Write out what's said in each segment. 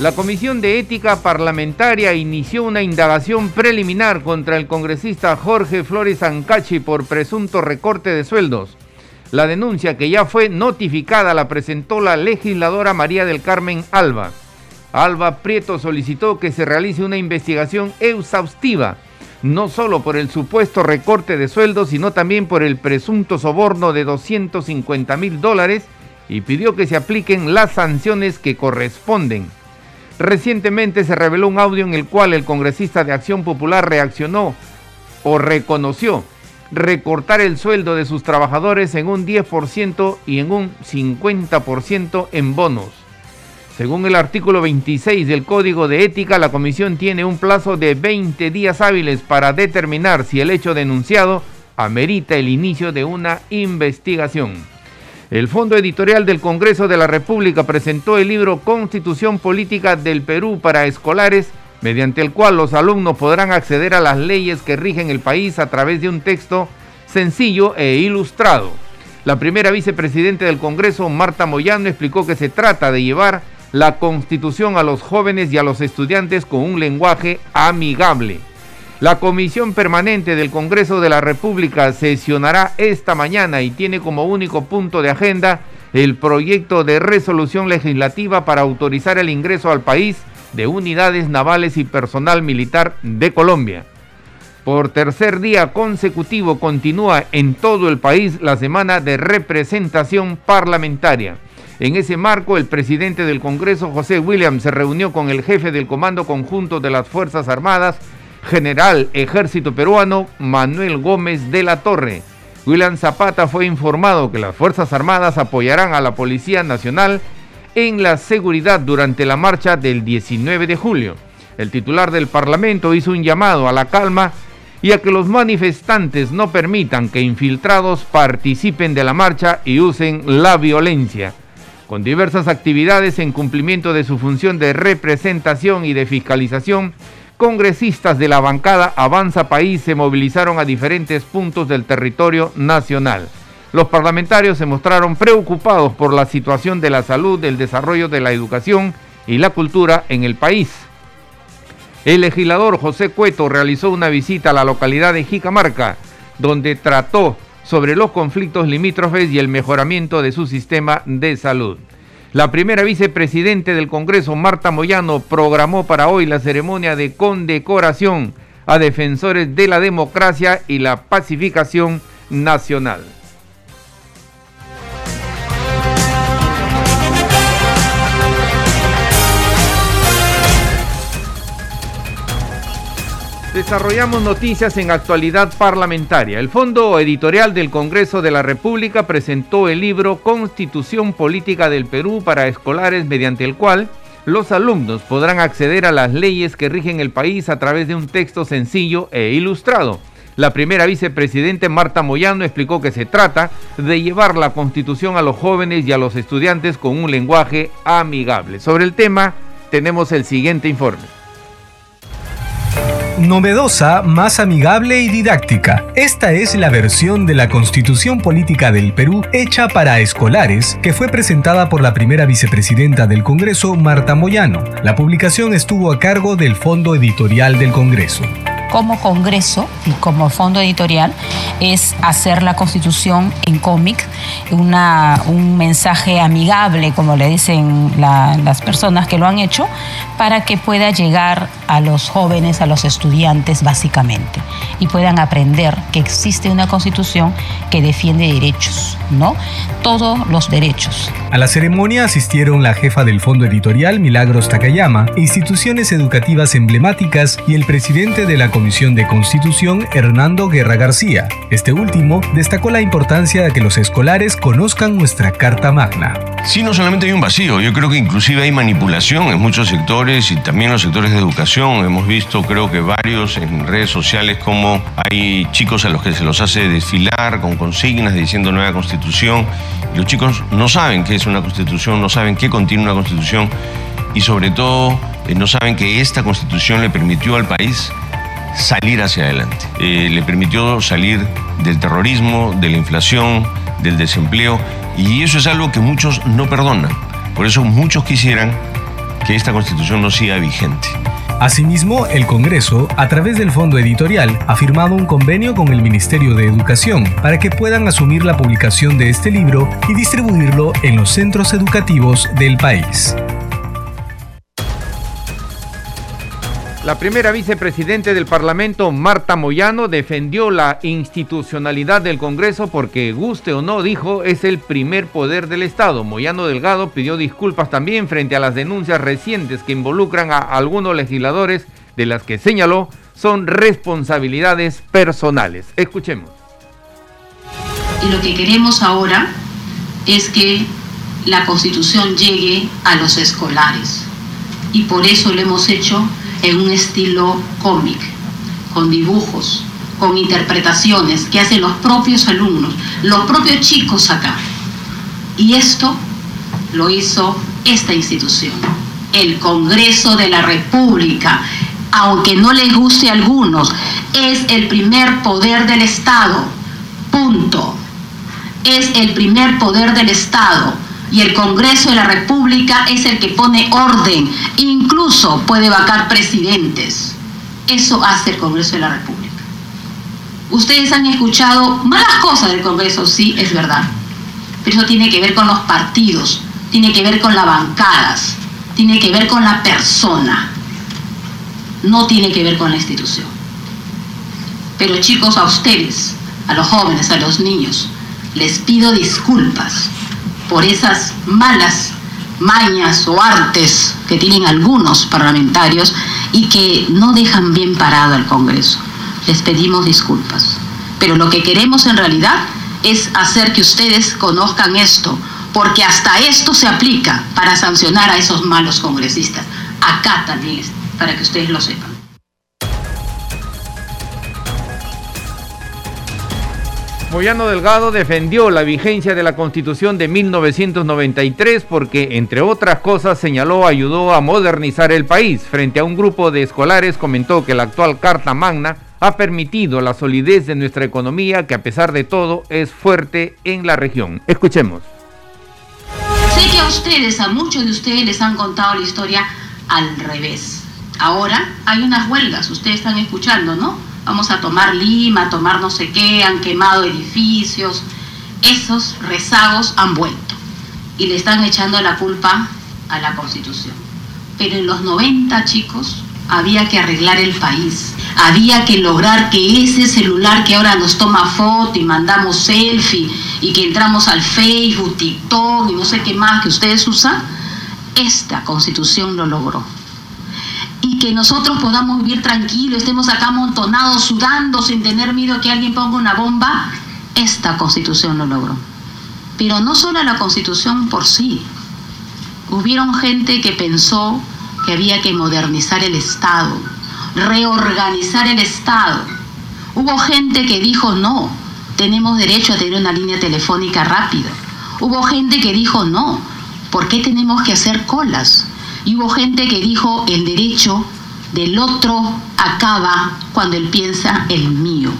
La Comisión de Ética Parlamentaria inició una indagación preliminar contra el congresista Jorge Flores Ancachi por presunto recorte de sueldos. La denuncia que ya fue notificada la presentó la legisladora María del Carmen Alba. Alba Prieto solicitó que se realice una investigación exhaustiva, no solo por el supuesto recorte de sueldos, sino también por el presunto soborno de 250 mil dólares y pidió que se apliquen las sanciones que corresponden. Recientemente se reveló un audio en el cual el congresista de Acción Popular reaccionó o reconoció recortar el sueldo de sus trabajadores en un 10% y en un 50% en bonos. Según el artículo 26 del Código de Ética, la comisión tiene un plazo de 20 días hábiles para determinar si el hecho denunciado amerita el inicio de una investigación. El Fondo Editorial del Congreso de la República presentó el libro Constitución Política del Perú para Escolares, mediante el cual los alumnos podrán acceder a las leyes que rigen el país a través de un texto sencillo e ilustrado. La primera vicepresidenta del Congreso, Marta Moyano, explicó que se trata de llevar la Constitución a los jóvenes y a los estudiantes con un lenguaje amigable. La Comisión Permanente del Congreso de la República sesionará esta mañana y tiene como único punto de agenda el proyecto de resolución legislativa para autorizar el ingreso al país de unidades navales y personal militar de Colombia. Por tercer día consecutivo continúa en todo el país la semana de representación parlamentaria. En ese marco, el presidente del Congreso, José Williams, se reunió con el jefe del Comando Conjunto de las Fuerzas Armadas, General Ejército Peruano Manuel Gómez de la Torre. William Zapata fue informado que las Fuerzas Armadas apoyarán a la Policía Nacional en la seguridad durante la marcha del 19 de julio. El titular del Parlamento hizo un llamado a la calma y a que los manifestantes no permitan que infiltrados participen de la marcha y usen la violencia. Con diversas actividades en cumplimiento de su función de representación y de fiscalización, congresistas de la bancada Avanza País se movilizaron a diferentes puntos del territorio nacional. Los parlamentarios se mostraron preocupados por la situación de la salud, el desarrollo de la educación y la cultura en el país. El legislador José Cueto realizó una visita a la localidad de Jicamarca, donde trató sobre los conflictos limítrofes y el mejoramiento de su sistema de salud. La primera vicepresidente del Congreso, Marta Moyano, programó para hoy la ceremonia de condecoración a defensores de la democracia y la pacificación nacional. Desarrollamos noticias en actualidad parlamentaria. El Fondo Editorial del Congreso de la República presentó el libro Constitución Política del Perú para Escolares, mediante el cual los alumnos podrán acceder a las leyes que rigen el país a través de un texto sencillo e ilustrado. La primera vicepresidente Marta Moyano explicó que se trata de llevar la constitución a los jóvenes y a los estudiantes con un lenguaje amigable. Sobre el tema tenemos el siguiente informe novedosa, más amigable y didáctica. Esta es la versión de la Constitución Política del Perú hecha para escolares que fue presentada por la primera vicepresidenta del Congreso, Marta Moyano. La publicación estuvo a cargo del Fondo Editorial del Congreso como Congreso y como fondo editorial es hacer la constitución en cómic, un mensaje amigable, como le dicen las personas que lo han hecho, para que pueda llegar a los jóvenes, a los estudiantes básicamente, y puedan aprender que existe una constitución que defiende derechos, ¿no? Todos los derechos. A la ceremonia asistieron la jefa del fondo editorial, Milagros Takayama, instituciones educativas emblemáticas y el presidente de la Comisión de Constitución, Hernando Guerra García. Este último destacó la importancia de que los escolares conozcan nuestra Carta Magna. Sí, no solamente hay un vacío, yo creo que inclusive hay manipulación en muchos sectores y también en los sectores de educación. Hemos visto, creo que varios en redes sociales, como hay chicos a los que se los hace desfilar con consignas diciendo nueva constitución. Los chicos no saben qué es una constitución, no saben qué contiene una constitución y sobre todo eh, no saben que esta constitución le permitió al país salir hacia adelante. Eh, le permitió salir del terrorismo, de la inflación, del desempleo y eso es algo que muchos no perdonan. Por eso muchos quisieran que esta constitución no siga vigente. Asimismo, el Congreso, a través del Fondo Editorial, ha firmado un convenio con el Ministerio de Educación para que puedan asumir la publicación de este libro y distribuirlo en los centros educativos del país. La primera vicepresidente del Parlamento, Marta Moyano, defendió la institucionalidad del Congreso porque, guste o no, dijo, es el primer poder del Estado. Moyano Delgado pidió disculpas también frente a las denuncias recientes que involucran a algunos legisladores, de las que señaló son responsabilidades personales. Escuchemos. Y lo que queremos ahora es que la Constitución llegue a los escolares. Y por eso lo hemos hecho en un estilo cómic, con dibujos, con interpretaciones que hacen los propios alumnos, los propios chicos acá. Y esto lo hizo esta institución, el Congreso de la República. Aunque no les guste a algunos, es el primer poder del Estado. Punto. Es el primer poder del Estado y el Congreso de la República es el que pone orden, incluso puede vacar presidentes. Eso hace el Congreso de la República. Ustedes han escuchado malas cosas del Congreso, sí, es verdad, pero eso tiene que ver con los partidos, tiene que ver con las bancadas, tiene que ver con la persona, no tiene que ver con la institución. Pero chicos, a ustedes, a los jóvenes, a los niños, les pido disculpas por esas malas mañas o artes que tienen algunos parlamentarios y que no dejan bien parado al Congreso. Les pedimos disculpas. Pero lo que queremos en realidad es hacer que ustedes conozcan esto, porque hasta esto se aplica para sancionar a esos malos congresistas. Acá también, para que ustedes lo sepan. Moyano Delgado defendió la vigencia de la Constitución de 1993 porque, entre otras cosas, señaló ayudó a modernizar el país. Frente a un grupo de escolares comentó que la actual Carta Magna ha permitido la solidez de nuestra economía que a pesar de todo es fuerte en la región. Escuchemos. Sé que a ustedes, a muchos de ustedes les han contado la historia al revés. Ahora hay unas huelgas, ustedes están escuchando, ¿no? Vamos a tomar Lima, a tomar no sé qué, han quemado edificios. Esos rezagos han vuelto y le están echando la culpa a la Constitución. Pero en los 90, chicos, había que arreglar el país. Había que lograr que ese celular que ahora nos toma foto y mandamos selfie y que entramos al Facebook, TikTok y no sé qué más que ustedes usan, esta constitución lo logró y que nosotros podamos vivir tranquilos, estemos acá amontonados, sudando, sin tener miedo que alguien ponga una bomba, esta constitución lo logró. Pero no solo la constitución por sí. Hubieron gente que pensó que había que modernizar el Estado, reorganizar el Estado. Hubo gente que dijo no, tenemos derecho a tener una línea telefónica rápida. Hubo gente que dijo no, ¿por qué tenemos que hacer colas? Y hubo gente que dijo, el derecho del otro acaba cuando él piensa el mío.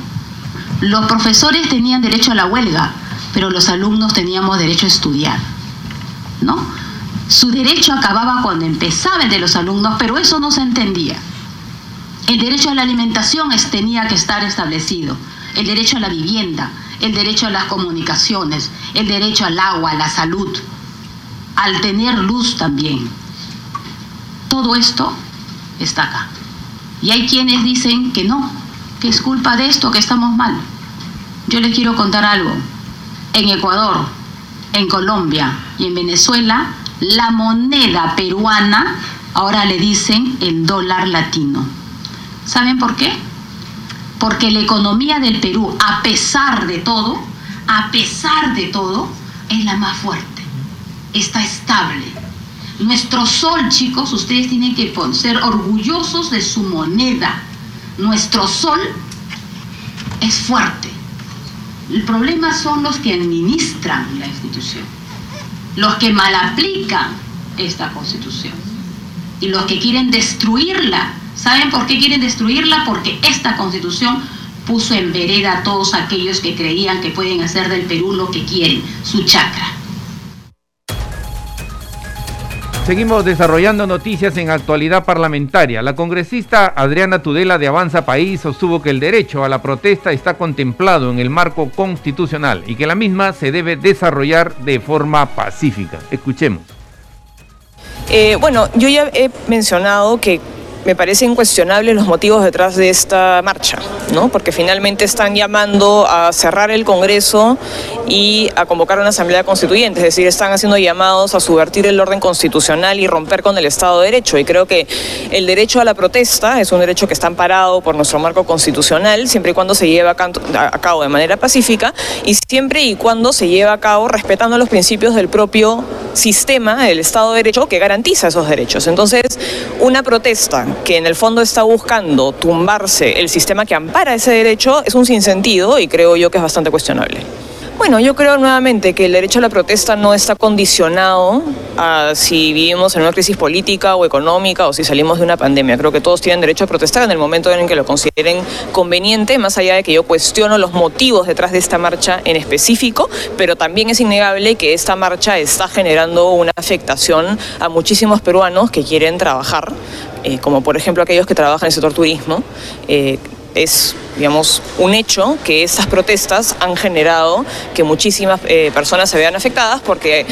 Los profesores tenían derecho a la huelga, pero los alumnos teníamos derecho a estudiar. ¿No? Su derecho acababa cuando empezaba el de los alumnos, pero eso no se entendía. El derecho a la alimentación tenía que estar establecido, el derecho a la vivienda, el derecho a las comunicaciones, el derecho al agua, a la salud, al tener luz también. Todo esto está acá. Y hay quienes dicen que no, que es culpa de esto, que estamos mal. Yo les quiero contar algo. En Ecuador, en Colombia y en Venezuela, la moneda peruana ahora le dicen el dólar latino. ¿Saben por qué? Porque la economía del Perú, a pesar de todo, a pesar de todo, es la más fuerte. Está estable Nuestro sol, chicos, ustedes tienen que ser orgullosos de su moneda. Nuestro sol es fuerte. El problema son los que administran la institución, los que mal aplican esta constitución y los que quieren destruirla. ¿Saben por qué quieren destruirla? Porque esta constitución puso en vereda a todos aquellos que creían que pueden hacer del Perú lo que quieren, su chacra. Seguimos desarrollando noticias en actualidad parlamentaria. La congresista Adriana Tudela de Avanza País sostuvo que el derecho a la protesta está contemplado en el marco constitucional y que la misma se debe desarrollar de forma pacífica. Escuchemos. Eh, bueno, yo ya he mencionado que me parecen cuestionables los motivos detrás de esta marcha, ¿no? Porque finalmente están llamando a cerrar el Congreso y a convocar una asamblea constituyente, es decir, están haciendo llamados a subvertir el orden constitucional y romper con el Estado de Derecho. Y creo que el derecho a la protesta es un derecho que está amparado por nuestro marco constitucional, siempre y cuando se lleve a cabo de manera pacífica y siempre y cuando se lleve a cabo respetando los principios del propio sistema, del Estado de Derecho, que garantiza esos derechos. Entonces, una protesta que en el fondo está buscando tumbarse el sistema que ampara ese derecho es un sinsentido y creo yo que es bastante cuestionable. Bueno, yo creo nuevamente que el derecho a la protesta no está condicionado a si vivimos en una crisis política o económica o si salimos de una pandemia. Creo que todos tienen derecho a protestar en el momento en que lo consideren conveniente, más allá de que yo cuestiono los motivos detrás de esta marcha en específico, pero también es innegable que esta marcha está generando una afectación a muchísimos peruanos que quieren trabajar, eh, como por ejemplo aquellos que trabajan en el sector turismo. Eh, es, digamos, un hecho que estas protestas han generado que muchísimas eh, personas se vean afectadas porque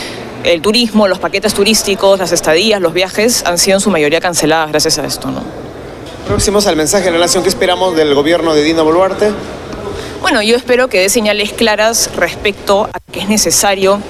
el turismo, los paquetes turísticos, las estadías, los viajes han sido en su mayoría canceladas gracias a esto, ¿no? Próximos al mensaje de la nación que esperamos del gobierno de Dina Boluarte. Bueno, yo espero que dé señales claras respecto a que es necesario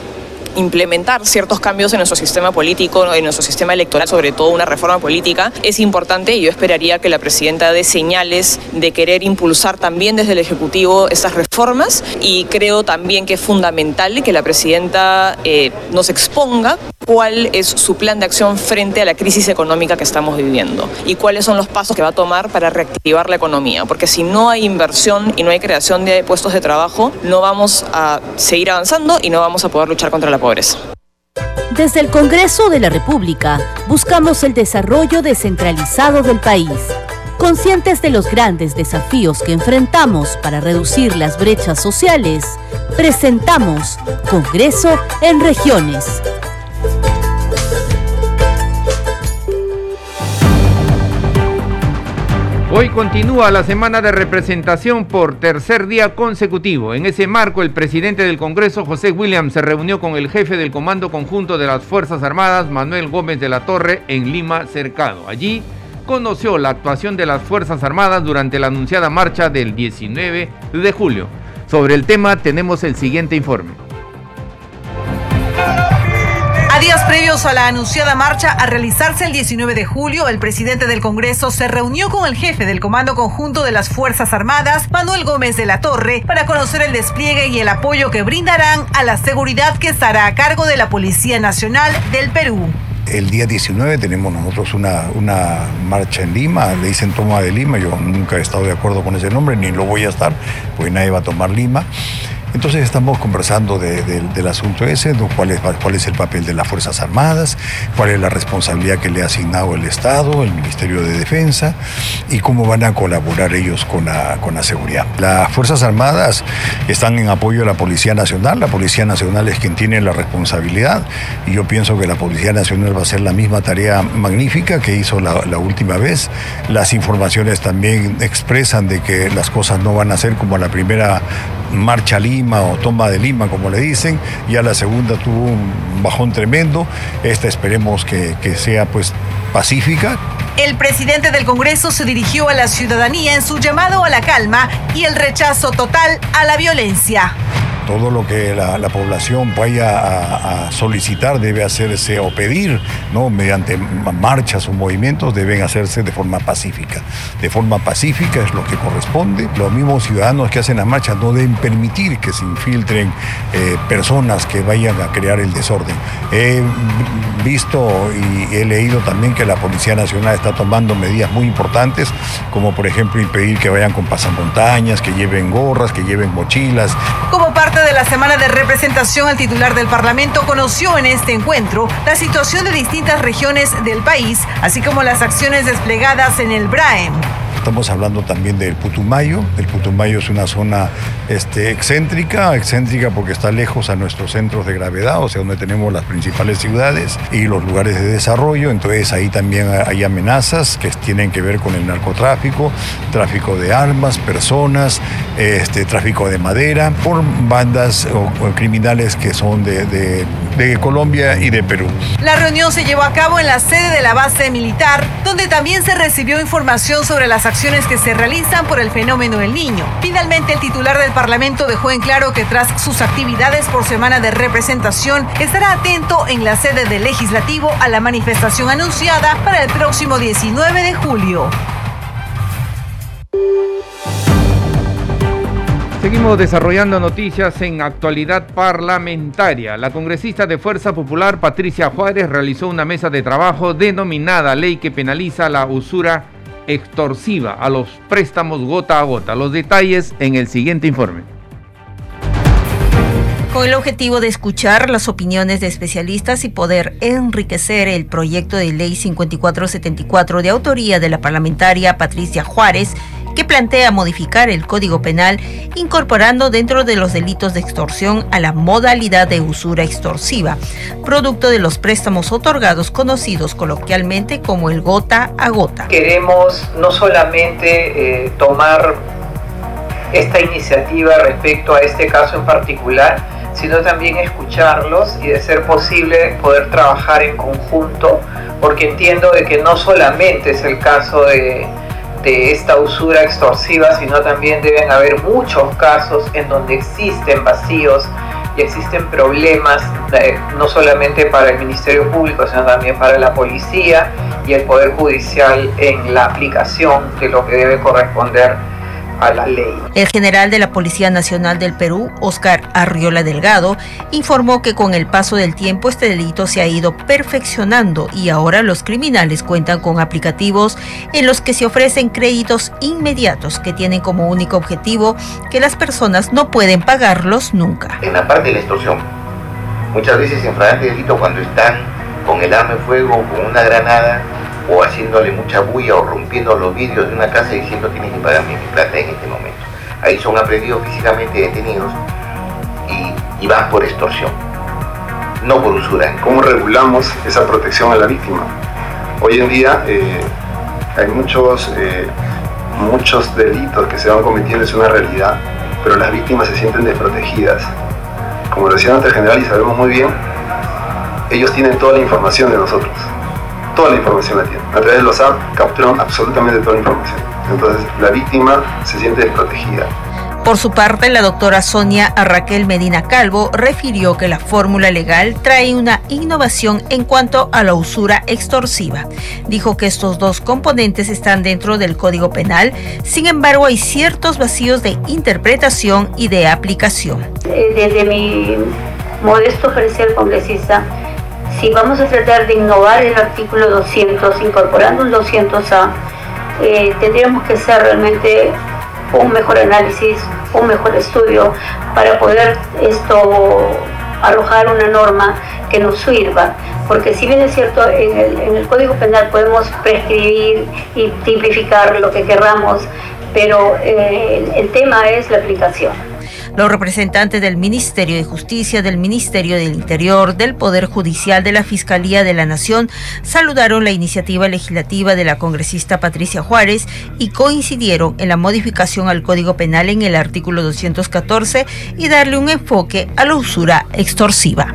implementar ciertos cambios en nuestro sistema político, en nuestro sistema electoral, sobre todo una reforma política, es importante y yo esperaría que la presidenta dé señales de querer impulsar también desde el Ejecutivo estas reformas y creo también que es fundamental que la presidenta eh, nos exponga cuál es su plan de acción frente a la crisis económica que estamos viviendo y cuáles son los pasos que va a tomar para reactivar la economía, porque si no hay inversión y no hay creación de puestos de trabajo, no vamos a seguir avanzando y no vamos a poder luchar contra la pobreza. Desde el Congreso de la República buscamos el desarrollo descentralizado del país. Conscientes de los grandes desafíos que enfrentamos para reducir las brechas sociales, presentamos Congreso en Regiones Hoy continúa la semana de representación por tercer día consecutivo. En ese marco, el presidente del Congreso, José Williams, se reunió con el jefe del Comando Conjunto de las Fuerzas Armadas, Manuel Gómez de la Torre, en Lima, Cercado. Allí conoció la actuación de las Fuerzas Armadas durante la anunciada marcha del 19 de julio. Sobre el tema tenemos el siguiente informe. Días previos a la anunciada marcha a realizarse el 19 de julio, el presidente del Congreso se reunió con el jefe del Comando Conjunto de las Fuerzas Armadas, Manuel Gómez de la Torre, para conocer el despliegue y el apoyo que brindarán a la seguridad que estará a cargo de la Policía Nacional del Perú. El día 19 tenemos nosotros una, marcha en Lima, le dicen toma de Lima, yo nunca he estado de acuerdo con ese nombre, ni lo voy a estar, porque nadie va a tomar Lima. Entonces estamos conversando del asunto ese, cuál es, el papel de las Fuerzas Armadas, cuál es la responsabilidad que le ha asignado el Estado, el Ministerio de Defensa y cómo van a colaborar ellos con la, seguridad. Las Fuerzas Armadas están en apoyo a la Policía Nacional, la Policía Nacional es quien tiene la responsabilidad. Y yo pienso que la Policía Nacional va a hacer la misma tarea magnífica que hizo la, la última vez. Las informaciones también expresan de que las cosas no van a ser como la primera marcha Lima o toma de Lima, como le dicen. Ya la segunda tuvo un bajón tremendo. Esta esperemos que, que sea pues pacífica. El presidente del Congreso se dirigió a la ciudadanía en su llamado a la calma y el rechazo total a la violencia. Todo lo que la, población vaya a, solicitar debe hacerse o pedir, ¿no? mediante marchas o movimientos, deben hacerse de forma pacífica. De forma pacífica es lo que corresponde. Los mismos ciudadanos que hacen las marchas no deben permitir que se infiltren eh, personas que vayan a crear el desorden. He visto y he leído también que la Policía Nacional está tomando medidas muy importantes, como por ejemplo impedir que vayan con pasamontañas, que lleven gorras, que lleven mochilas. Como parte de la semana de representación, el titular del Parlamento conoció en este encuentro la situación de distintas regiones del país, así como las acciones desplegadas en el BRAEM. Estamos hablando también del Putumayo. El Putumayo es una zona este, excéntrica, excéntrica porque está lejos a nuestros centros de gravedad, o sea, donde tenemos las principales ciudades y los lugares de desarrollo. Entonces ahí también hay amenazas que tienen que ver con el narcotráfico, tráfico de armas, personas, este, tráfico de madera, por bandas o, criminales que son de, de Colombia y de Perú. La reunión se llevó a cabo en la sede de la base militar, donde también se recibió información sobre las acciones que se realizan por el fenómeno del niño. Finalmente, el titular del Parlamento dejó en claro que tras sus actividades por semana de representación, estará atento en la sede del legislativo a la manifestación anunciada para el próximo 19 de julio. Seguimos desarrollando noticias en actualidad parlamentaria. La congresista de Fuerza Popular, Patricia Juárez, realizó una mesa de trabajo denominada Ley que penaliza la usura extorsiva a los préstamos gota a gota. Los detalles en el siguiente informe. Con el objetivo de escuchar las opiniones de especialistas y poder enriquecer el proyecto de ley 5474 de autoría de la parlamentaria Patricia Juárez, que plantea modificar el Código Penal incorporando dentro de los delitos de extorsión a la modalidad de usura extorsiva, producto de los préstamos otorgados conocidos coloquialmente como el gota a gota. Queremos no solamente eh, tomar esta iniciativa respecto a este caso en particular, sino también escucharlos y de ser posible poder trabajar en conjunto, porque entiendo de que no solamente es el caso de de esta usura extorsiva, sino también deben haber muchos casos en donde existen vacíos y existen problemas, eh, no solamente para el Ministerio Público, sino también para la policía y el Poder Judicial en la aplicación de lo que debe corresponder la ley. El general de la Policía Nacional del Perú, Oscar Arriola Delgado, informó que con el paso del tiempo este delito se ha ido perfeccionando y ahora los criminales cuentan con aplicativos en los que se ofrecen créditos inmediatos que tienen como único objetivo que las personas no pueden pagarlos nunca. En la parte de la extorsión, muchas veces en flagrante delito cuando están con el arma de fuego, con una granada, o haciéndole mucha bulla o rompiendo los vidrios de una casa diciendo tienes que pagarme mi plata en este momento. Ahí son aprendidos físicamente detenidos y, van por extorsión, no por usura. ¿Cómo regulamos esa protección a la víctima? Hoy en día eh, hay muchos, eh, muchos delitos que se van cometiendo, es una realidad, pero las víctimas se sienten desprotegidas. Como decía antes general y sabemos muy bien, ellos tienen toda la información de nosotros toda la información la tienen. A través de los apps capturan absolutamente toda la información. Entonces la víctima se siente desprotegida. Por su parte, la doctora Sonia Raquel Medina Calvo refirió que la fórmula legal trae una innovación en cuanto a la usura extorsiva. Dijo que estos dos componentes están dentro del Código Penal, sin embargo hay ciertos vacíos de interpretación y de aplicación. Eh, desde mi modesto parecer congresista, si vamos a tratar de innovar el artículo 200, incorporando un 200A, eh, tendríamos que hacer realmente un mejor análisis, un mejor estudio para poder esto arrojar una norma que nos sirva. Porque si bien es cierto, en el, Código Penal podemos prescribir y tipificar lo que querramos, pero eh, el tema es la aplicación. Los representantes del Ministerio de Justicia, del Ministerio del Interior, del Poder Judicial, de la Fiscalía de la Nación saludaron la iniciativa legislativa de la congresista Patricia Juárez y coincidieron en la modificación al Código Penal en el artículo 214 y darle un enfoque a la usura extorsiva.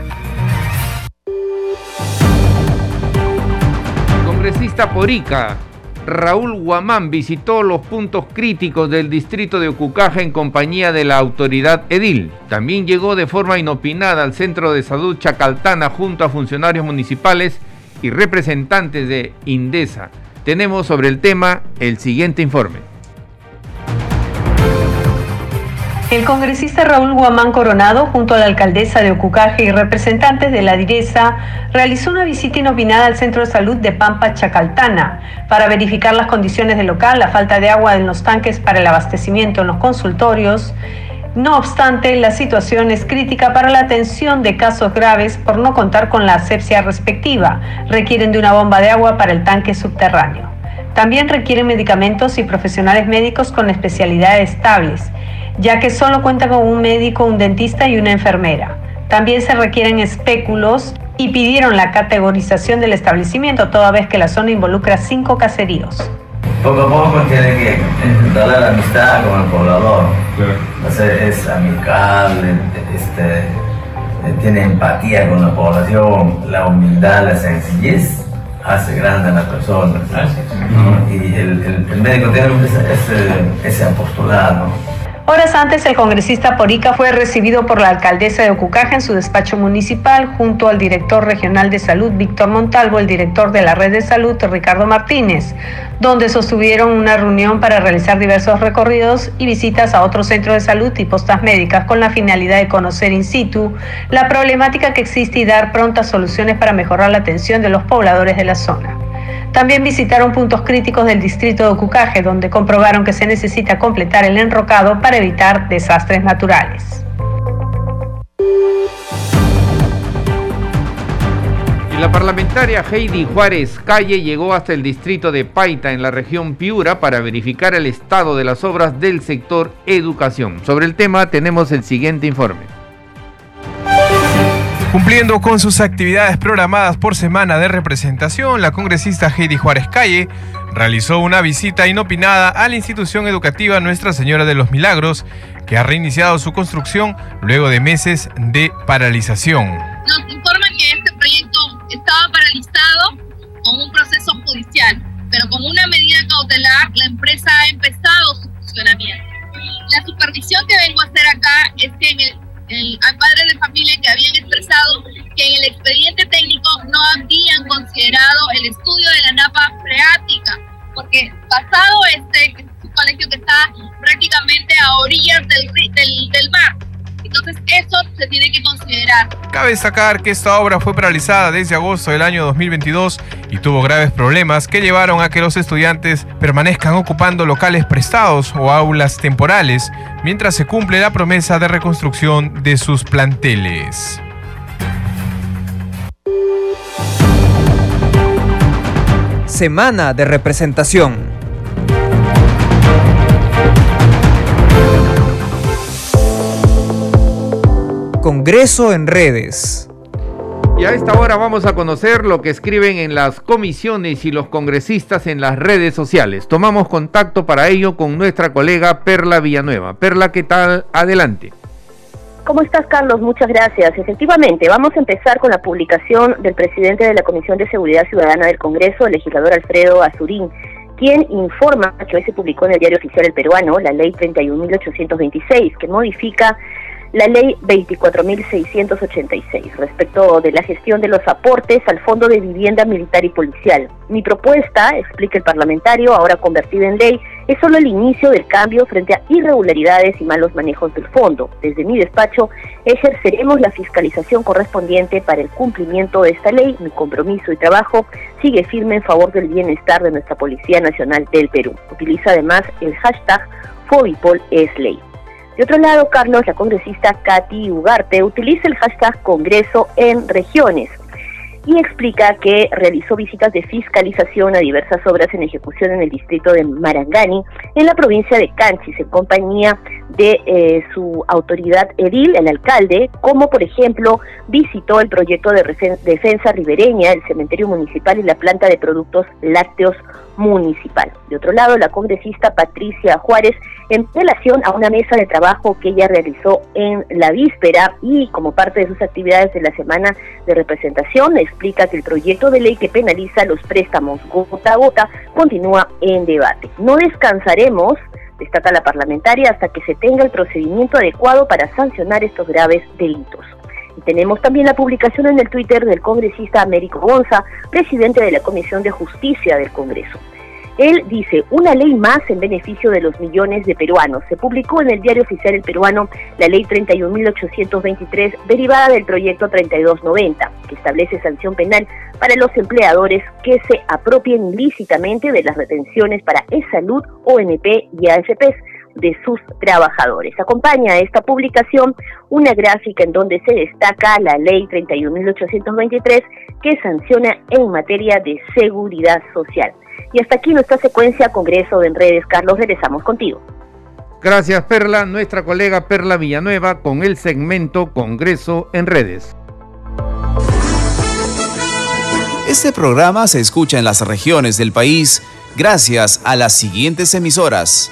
Congresista Porica Raúl Guamán visitó los puntos críticos del distrito de Ocucaja en compañía de la autoridad edil. También llegó de forma inopinada al centro de salud Chacaltana junto a funcionarios municipales y representantes de Indesa. Tenemos sobre el tema el siguiente informe. El congresista Raúl Guamán Coronado, junto a la alcaldesa de Ocucaje y representantes de la direza, realizó una visita inopinada al centro de salud de Pampa Chacaltana para verificar las condiciones del local, la falta de agua en los tanques para el abastecimiento en los consultorios. No obstante, la situación es crítica para la atención de casos graves por no contar con la asepsia respectiva. Requieren de una bomba de agua para el tanque subterráneo. También requieren medicamentos y profesionales médicos con especialidades estables ya que solo cuenta con un médico, un dentista y una enfermera. También se requieren espéculos y pidieron la categorización del establecimiento toda vez que la zona involucra cinco caseríos. Poco a poco tiene que darle la amistad con el poblador. es amigable, este, eh, tiene empatía con la población, la humildad, la sencillez hace grande a la persona. Y el, médico tiene ese, ese apostolado. Horas antes, el congresista Porica fue recibido por la alcaldesa de Ocucaja en su despacho municipal, junto al director regional de salud, Víctor Montalvo, el director de la red de salud, Ricardo Martínez, donde sostuvieron una reunión para realizar diversos recorridos y visitas a otros centros de salud y postas médicas con la finalidad de conocer in situ la problemática que existe y dar prontas soluciones para mejorar la atención de los pobladores de la zona. También visitaron puntos críticos del distrito de Ocucaje, donde comprobaron que se necesita completar el enrocado para evitar desastres naturales. La parlamentaria Heidi Juárez Calle llegó hasta el distrito de Paita en la región Piura para verificar el estado de las obras del sector educación. Sobre el tema tenemos el siguiente informe. Cumpliendo con sus actividades programadas por semana de representación, la congresista Heidi Juárez Calle realizó una visita inopinada a la institución educativa Nuestra Señora de los Milagros, que ha reiniciado su construcción luego de meses de paralización. Nos informan que este proyecto estaba paralizado con un proceso judicial, pero con una medida cautelar la empresa ha empezado su funcionamiento. La supervisión que vengo a hacer acá es que en el el, a padres de familia que habían expresado que en el expediente técnico no habían considerado el estudio de la napa freática, porque pasado este colegio que está prácticamente a orillas del, del, del mar, entonces eso se tiene que considerar. Cabe destacar que esta obra fue paralizada desde agosto del año 2022 y tuvo graves problemas que llevaron a que los estudiantes permanezcan ocupando locales prestados o aulas temporales mientras se cumple la promesa de reconstrucción de sus planteles. Semana de representación. Congreso en redes. Y a esta hora vamos a conocer lo que escriben en las comisiones y los congresistas en las redes sociales. Tomamos contacto para ello con nuestra colega Perla Villanueva. Perla, ¿qué tal? Adelante. ¿Cómo estás, Carlos? Muchas gracias. Efectivamente, vamos a empezar con la publicación del presidente de la Comisión de Seguridad Ciudadana del Congreso, el legislador Alfredo Azurín, quien informa que hoy se publicó en el diario oficial El Peruano la ley 31.826, que modifica la ley 24.686 respecto de la gestión de los aportes al Fondo de Vivienda Militar y Policial. Mi propuesta, explica el parlamentario, ahora convertida en ley, es solo el inicio del cambio frente a irregularidades y malos manejos del fondo. Desde mi despacho ejerceremos la fiscalización correspondiente para el cumplimiento de esta ley. Mi compromiso y trabajo sigue firme en favor del bienestar de nuestra Policía Nacional del Perú. Utiliza además el hashtag Fobipol. De otro lado, Carlos, la congresista Katy Ugarte utiliza el hashtag Congreso en regiones y explica que realizó visitas de fiscalización a diversas obras en ejecución en el distrito de Marangani, en la provincia de Canchis, en compañía de eh, su autoridad edil, el alcalde, como por ejemplo visitó el proyecto de defensa ribereña, el cementerio municipal y la planta de productos lácteos municipal. De otro lado, la congresista Patricia Juárez, en relación a una mesa de trabajo que ella realizó en la víspera y como parte de sus actividades de la semana de representación, explica que el proyecto de ley que penaliza los préstamos gota a gota continúa en debate. No descansaremos destaca la parlamentaria, hasta que se tenga el procedimiento adecuado para sancionar estos graves delitos. Y tenemos también la publicación en el Twitter del congresista Américo Gonza, presidente de la Comisión de Justicia del Congreso. Él dice, una ley más en beneficio de los millones de peruanos. Se publicó en el diario oficial El Peruano la ley 31.823 derivada del proyecto 3290, que establece sanción penal para los empleadores que se apropien ilícitamente de las retenciones para e-salud, ONP y AFPs de sus trabajadores. Acompaña a esta publicación una gráfica en donde se destaca la ley 31.823 que sanciona en materia de seguridad social. Y hasta aquí nuestra secuencia Congreso de Redes. Carlos, regresamos contigo. Gracias Perla, nuestra colega Perla Villanueva con el segmento Congreso en Redes. Este programa se escucha en las regiones del país gracias a las siguientes emisoras.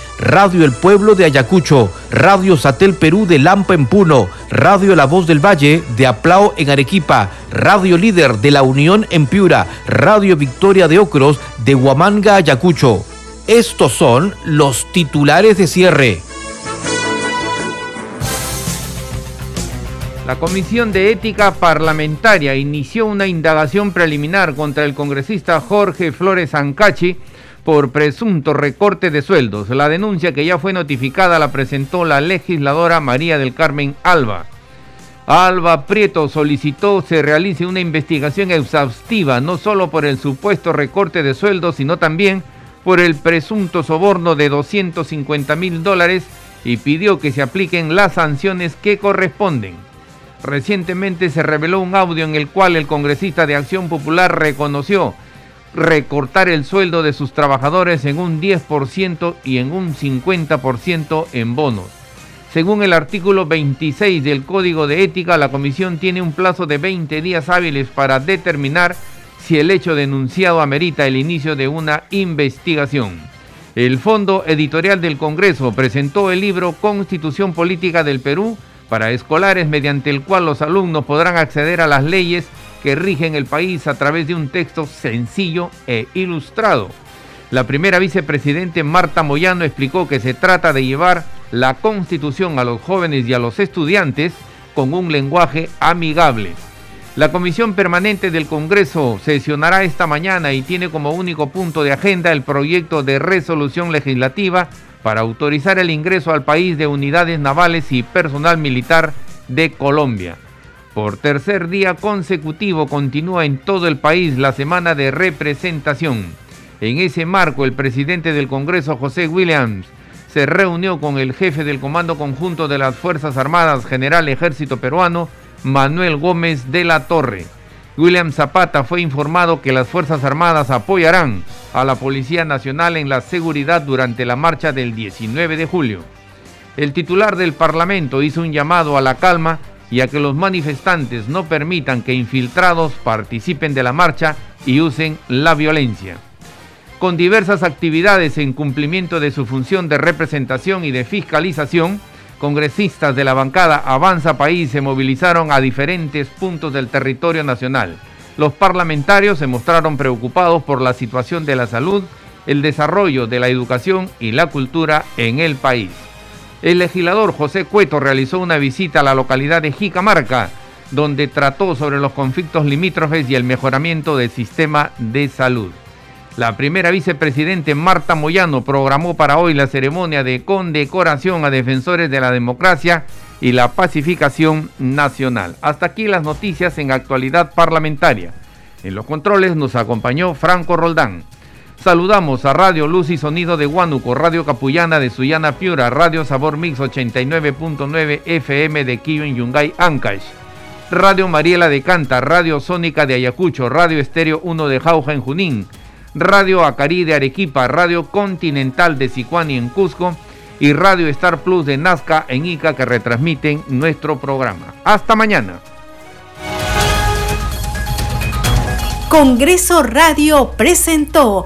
Radio El Pueblo de Ayacucho, Radio Satel Perú de Lampa en Puno, Radio La Voz del Valle de Aplao en Arequipa, Radio Líder de La Unión en Piura, Radio Victoria de Ocros de Huamanga, Ayacucho. Estos son los titulares de cierre. La Comisión de Ética Parlamentaria inició una indagación preliminar contra el congresista Jorge Flores Ancachi por presunto recorte de sueldos. La denuncia que ya fue notificada la presentó la legisladora María del Carmen Alba. Alba Prieto solicitó se realice una investigación exhaustiva no solo por el supuesto recorte de sueldos, sino también por el presunto soborno de 250 mil dólares y pidió que se apliquen las sanciones que corresponden. Recientemente se reveló un audio en el cual el congresista de Acción Popular reconoció recortar el sueldo de sus trabajadores en un 10% y en un 50% en bonos. Según el artículo 26 del Código de Ética, la Comisión tiene un plazo de 20 días hábiles para determinar si el hecho denunciado amerita el inicio de una investigación. El Fondo Editorial del Congreso presentó el libro Constitución Política del Perú para escolares mediante el cual los alumnos podrán acceder a las leyes que rigen el país a través de un texto sencillo e ilustrado. La primera vicepresidente Marta Moyano explicó que se trata de llevar la constitución a los jóvenes y a los estudiantes con un lenguaje amigable. La Comisión Permanente del Congreso sesionará esta mañana y tiene como único punto de agenda el proyecto de resolución legislativa para autorizar el ingreso al país de unidades navales y personal militar de Colombia. Por tercer día consecutivo continúa en todo el país la semana de representación. En ese marco, el presidente del Congreso, José Williams, se reunió con el jefe del Comando Conjunto de las Fuerzas Armadas, General Ejército Peruano, Manuel Gómez de la Torre. William Zapata fue informado que las Fuerzas Armadas apoyarán a la Policía Nacional en la seguridad durante la marcha del 19 de julio. El titular del Parlamento hizo un llamado a la calma y a que los manifestantes no permitan que infiltrados participen de la marcha y usen la violencia. Con diversas actividades en cumplimiento de su función de representación y de fiscalización, congresistas de la bancada Avanza País se movilizaron a diferentes puntos del territorio nacional. Los parlamentarios se mostraron preocupados por la situación de la salud, el desarrollo de la educación y la cultura en el país el legislador José Cueto realizó una visita a la localidad de Jicamarca, donde trató sobre los conflictos limítrofes y el mejoramiento del sistema de salud. La primera vicepresidente Marta Moyano programó para hoy la ceremonia de condecoración a defensores de la democracia y la pacificación nacional. Hasta aquí las noticias en actualidad parlamentaria. En los controles nos acompañó Franco Roldán. Saludamos a Radio Luz y Sonido de Huánuco, Radio Capullana de Suyana Piura, Radio Sabor Mix 89.9 FM de en Yungay, Ancash. Radio Mariela de Canta, Radio Sónica de Ayacucho, Radio Estéreo 1 de Jauja en Junín, Radio Acari de Arequipa, Radio Continental de Sicuani en Cusco y Radio Star Plus de Nazca en Ica que retransmiten nuestro programa. Hasta mañana. Congreso Radio presentó